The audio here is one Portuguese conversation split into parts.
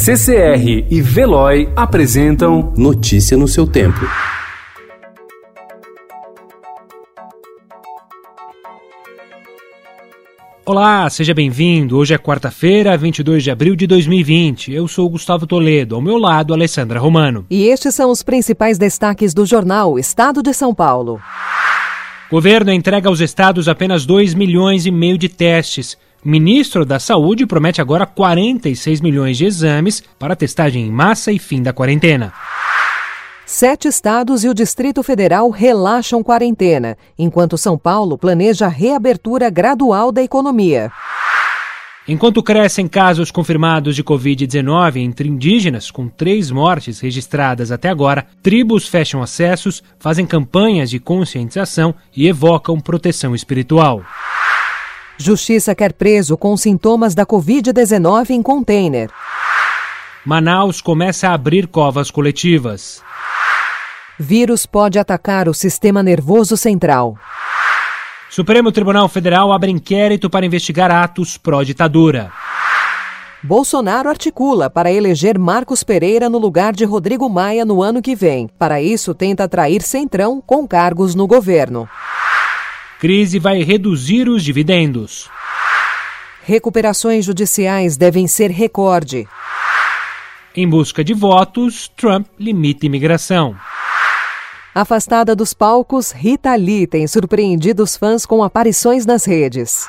CCR e Veloy apresentam Notícia no seu tempo. Olá, seja bem-vindo. Hoje é quarta-feira, 22 de abril de 2020. Eu sou Gustavo Toledo, ao meu lado, Alessandra Romano. E estes são os principais destaques do jornal Estado de São Paulo. Governo entrega aos estados apenas 2 milhões e meio de testes. Ministro da Saúde promete agora 46 milhões de exames para testagem em massa e fim da quarentena. Sete estados e o Distrito Federal relaxam quarentena, enquanto São Paulo planeja reabertura gradual da economia. Enquanto crescem casos confirmados de Covid-19 entre indígenas, com três mortes registradas até agora, tribos fecham acessos, fazem campanhas de conscientização e evocam proteção espiritual. Justiça quer preso com sintomas da Covid-19 em container. Manaus começa a abrir covas coletivas. Vírus pode atacar o sistema nervoso central. Supremo Tribunal Federal abre inquérito para investigar atos pró-ditadura. Bolsonaro articula para eleger Marcos Pereira no lugar de Rodrigo Maia no ano que vem. Para isso, tenta atrair Centrão com cargos no governo. Crise vai reduzir os dividendos. Recuperações judiciais devem ser recorde. Em busca de votos, Trump limita imigração. Afastada dos palcos, Rita Lee tem surpreendido os fãs com aparições nas redes.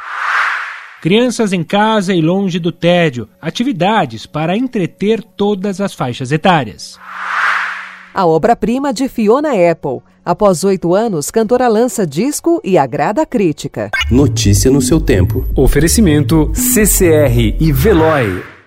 Crianças em casa e longe do tédio, atividades para entreter todas as faixas etárias. A obra-prima de Fiona Apple. Após oito anos, cantora lança disco e agrada a crítica. Notícia no seu tempo. Oferecimento CCR e Veloy.